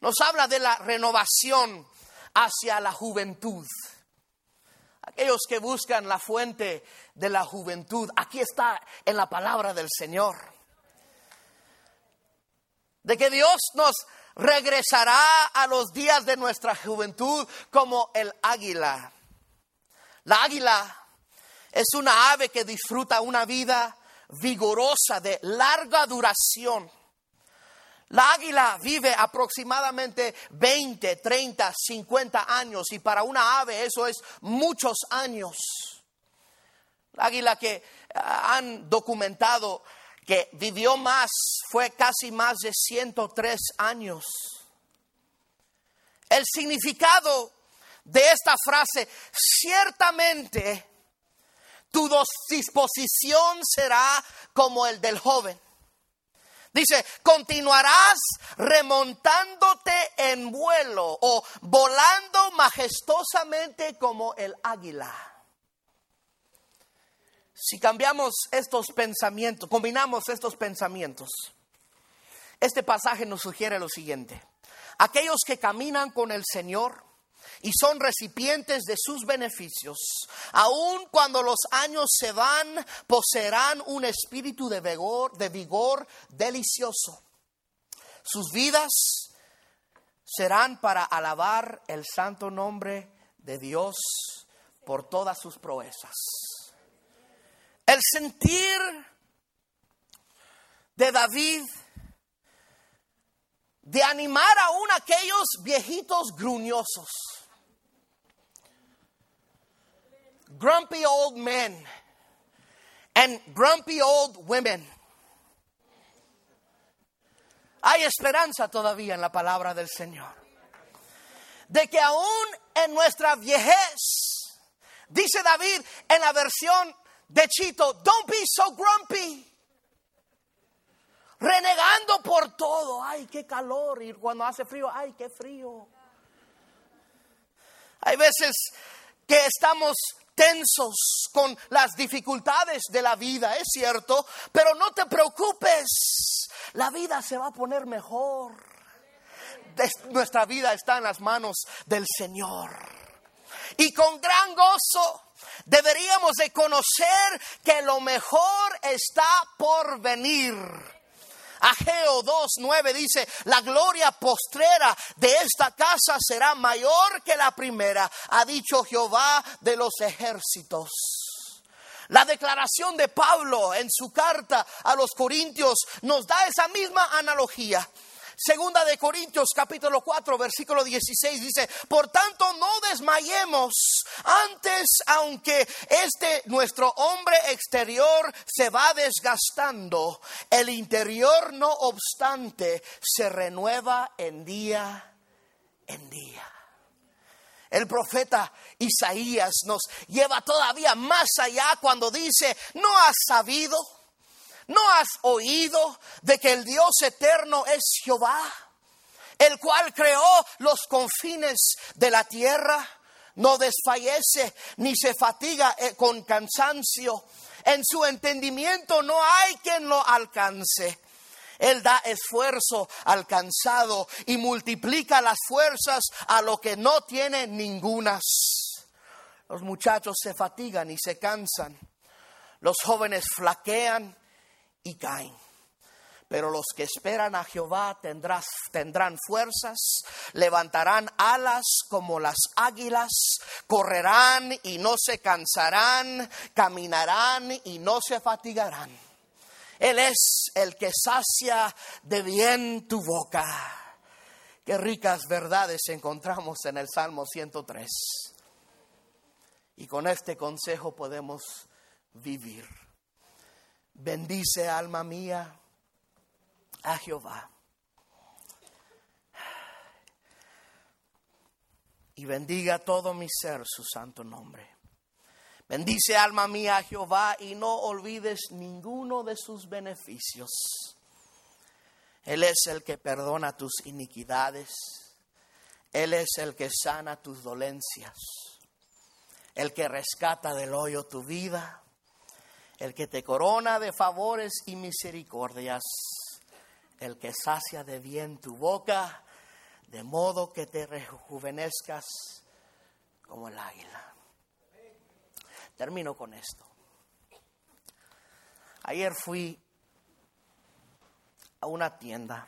Nos habla de la renovación hacia la juventud. Aquellos que buscan la fuente de la juventud, aquí está en la palabra del Señor. De que Dios nos regresará a los días de nuestra juventud como el águila. La águila es una ave que disfruta una vida vigorosa de larga duración. La águila vive aproximadamente 20, 30, 50 años y para una ave eso es muchos años. La águila que ah, han documentado que vivió más fue casi más de 103 años. El significado de esta frase, ciertamente tu disposición será como el del joven Dice, continuarás remontándote en vuelo o volando majestuosamente como el águila. Si cambiamos estos pensamientos, combinamos estos pensamientos, este pasaje nos sugiere lo siguiente. Aquellos que caminan con el Señor y son recipientes de sus beneficios. Aun cuando los años se van, poseerán un espíritu de vigor, de vigor delicioso. Sus vidas serán para alabar el santo nombre de Dios por todas sus proezas. El sentir de David de animar aún a aquellos viejitos gruñosos grumpy old men and grumpy old women. Hay esperanza todavía en la palabra del Señor. De que aún en nuestra viejez, dice David en la versión de Chito, don't be so grumpy. renegando por todo. Ay, qué calor. Y cuando hace frío, ay, qué frío. Hay veces que estamos tensos con las dificultades de la vida, es cierto, pero no te preocupes, la vida se va a poner mejor. Nuestra vida está en las manos del Señor. Y con gran gozo deberíamos de conocer que lo mejor está por venir. Ageo 2.9 dice, la gloria postrera de esta casa será mayor que la primera, ha dicho Jehová de los ejércitos. La declaración de Pablo en su carta a los Corintios nos da esa misma analogía. Segunda de Corintios capítulo 4 versículo 16 dice, por tanto no desmayemos antes, aunque este nuestro hombre exterior se va desgastando, el interior no obstante se renueva en día en día. El profeta Isaías nos lleva todavía más allá cuando dice, ¿no has sabido? ¿No has oído de que el Dios eterno es Jehová, el cual creó los confines de la tierra? No desfallece ni se fatiga eh, con cansancio. En su entendimiento no hay quien lo alcance. Él da esfuerzo al cansado y multiplica las fuerzas a lo que no tiene ningunas. Los muchachos se fatigan y se cansan. Los jóvenes flaquean caen. Pero los que esperan a Jehová tendrán fuerzas, levantarán alas como las águilas, correrán y no se cansarán, caminarán y no se fatigarán. Él es el que sacia de bien tu boca. Qué ricas verdades encontramos en el Salmo 103. Y con este consejo podemos vivir. Bendice alma mía a Jehová. Y bendiga todo mi ser su santo nombre. Bendice alma mía a Jehová y no olvides ninguno de sus beneficios. Él es el que perdona tus iniquidades. Él es el que sana tus dolencias. El que rescata del hoyo tu vida el que te corona de favores y misericordias, el que sacia de bien tu boca, de modo que te rejuvenezcas como el águila. Termino con esto. Ayer fui a una tienda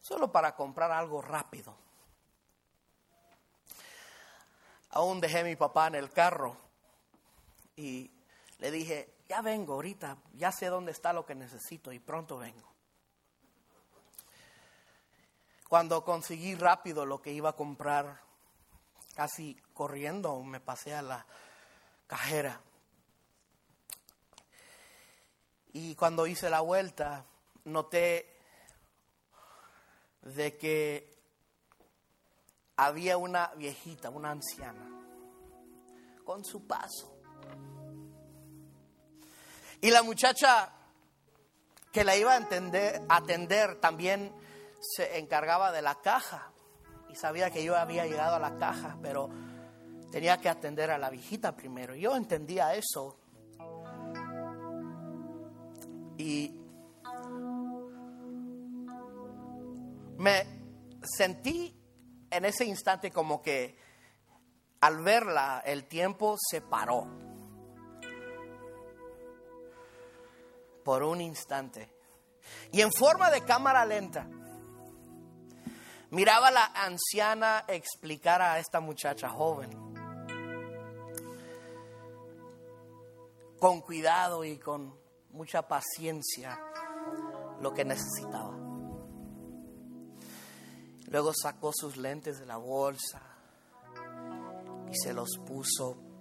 solo para comprar algo rápido. Aún dejé a mi papá en el carro y le dije, ya vengo ahorita, ya sé dónde está lo que necesito y pronto vengo. Cuando conseguí rápido lo que iba a comprar, casi corriendo, me pasé a la cajera. Y cuando hice la vuelta, noté de que había una viejita, una anciana, con su paso y la muchacha que la iba a atender, también se encargaba de la caja y sabía que yo había llegado a la caja, pero tenía que atender a la viejita primero. Yo entendía eso. Y me sentí en ese instante como que al verla el tiempo se paró. Por un instante. Y en forma de cámara lenta, miraba a la anciana explicar a esta muchacha joven, con cuidado y con mucha paciencia, lo que necesitaba. Luego sacó sus lentes de la bolsa y se los puso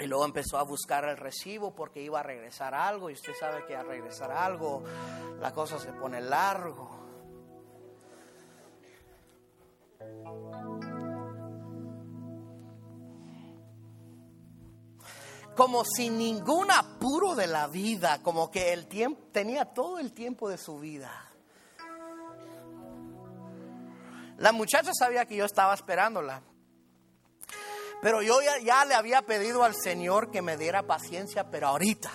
y luego empezó a buscar el recibo porque iba a regresar algo. Y usted sabe que al regresar algo la cosa se pone largo. como sin ningún apuro de la vida, como que el tiempo tenía todo el tiempo de su vida. La muchacha sabía que yo estaba esperándola, pero yo ya, le había pedido al Señor que me diera paciencia, pero ahorita.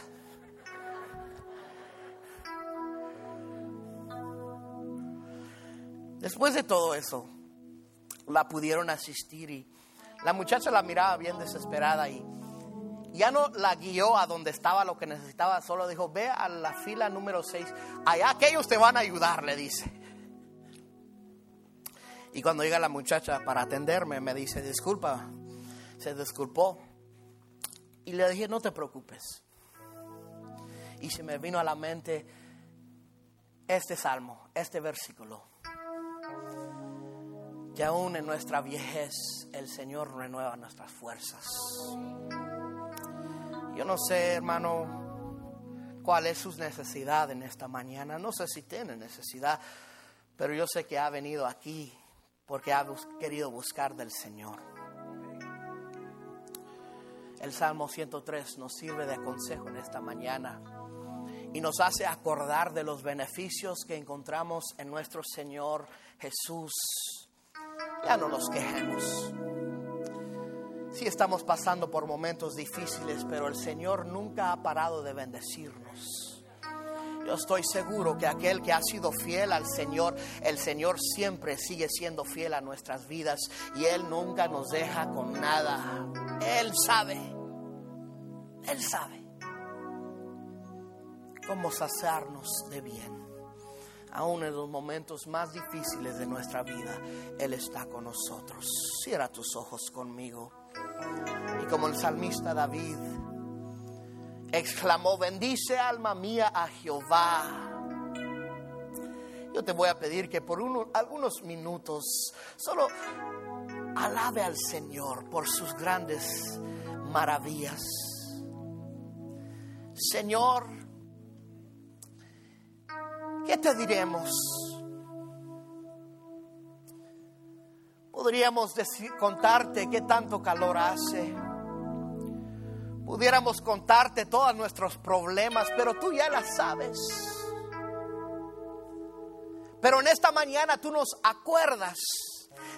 Después de todo eso, la pudieron asistir y la muchacha la miraba bien desesperada y ya no la guió a donde estaba lo que necesitaba, solo dijo, ve a la fila número 6, allá aquellos te van a ayudar, le dice. Y cuando llega la muchacha para atenderme, me dice, disculpa, se disculpó. Y le dije, no te preocupes. Y se me vino a la mente este salmo, este versículo. Que aún en nuestra viejez el Señor renueva nuestras fuerzas. Yo no sé, hermano, cuál es su necesidad en esta mañana. No sé si tiene necesidad, pero yo sé que ha venido aquí porque ha querido buscar del Señor. El Salmo 103 nos sirve de consejo en esta mañana y nos hace acordar de los beneficios que encontramos en nuestro Señor Jesús. Ya no nos quejemos. Sí estamos pasando por momentos difíciles, pero el Señor nunca ha parado de bendecirnos. Yo estoy seguro que aquel que ha sido fiel al Señor, el Señor siempre sigue siendo fiel a nuestras vidas y Él nunca nos deja con nada. Él sabe, Él sabe cómo saciarnos de bien. Aún en los momentos más difíciles de nuestra vida, Él está con nosotros. Cierra tus ojos conmigo. Y como el salmista David exclamó, bendice alma mía a Jehová. Yo te voy a pedir que por algunos minutos solo alabe al Señor por sus grandes maravillas. Señor, ¿qué te diremos? Podríamos decir, contarte qué tanto calor hace. Pudiéramos contarte todos nuestros problemas, pero tú ya las sabes. Pero en esta mañana tú nos acuerdas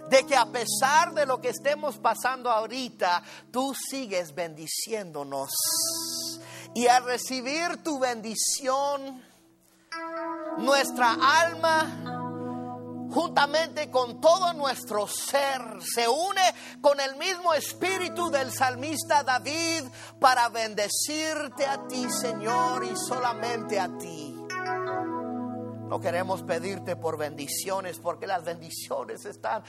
de que a pesar de lo que estemos pasando ahorita, tú sigues bendiciéndonos. Y al recibir tu bendición, nuestra alma juntamente con todo nuestro ser, se une con el mismo espíritu del salmista David para bendecirte a ti, Señor, y solamente a ti. No queremos pedirte por bendiciones porque las bendiciones están,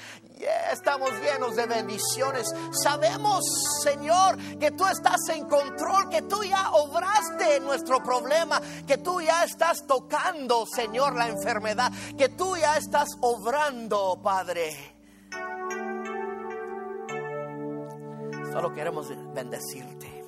estamos llenos de bendiciones. Sabemos, Señor, que tú estás en control, que tú ya obraste nuestro problema, que tú ya estás tocando, Señor, la enfermedad, que tú ya estás obrando, Padre. Solo queremos bendecirte.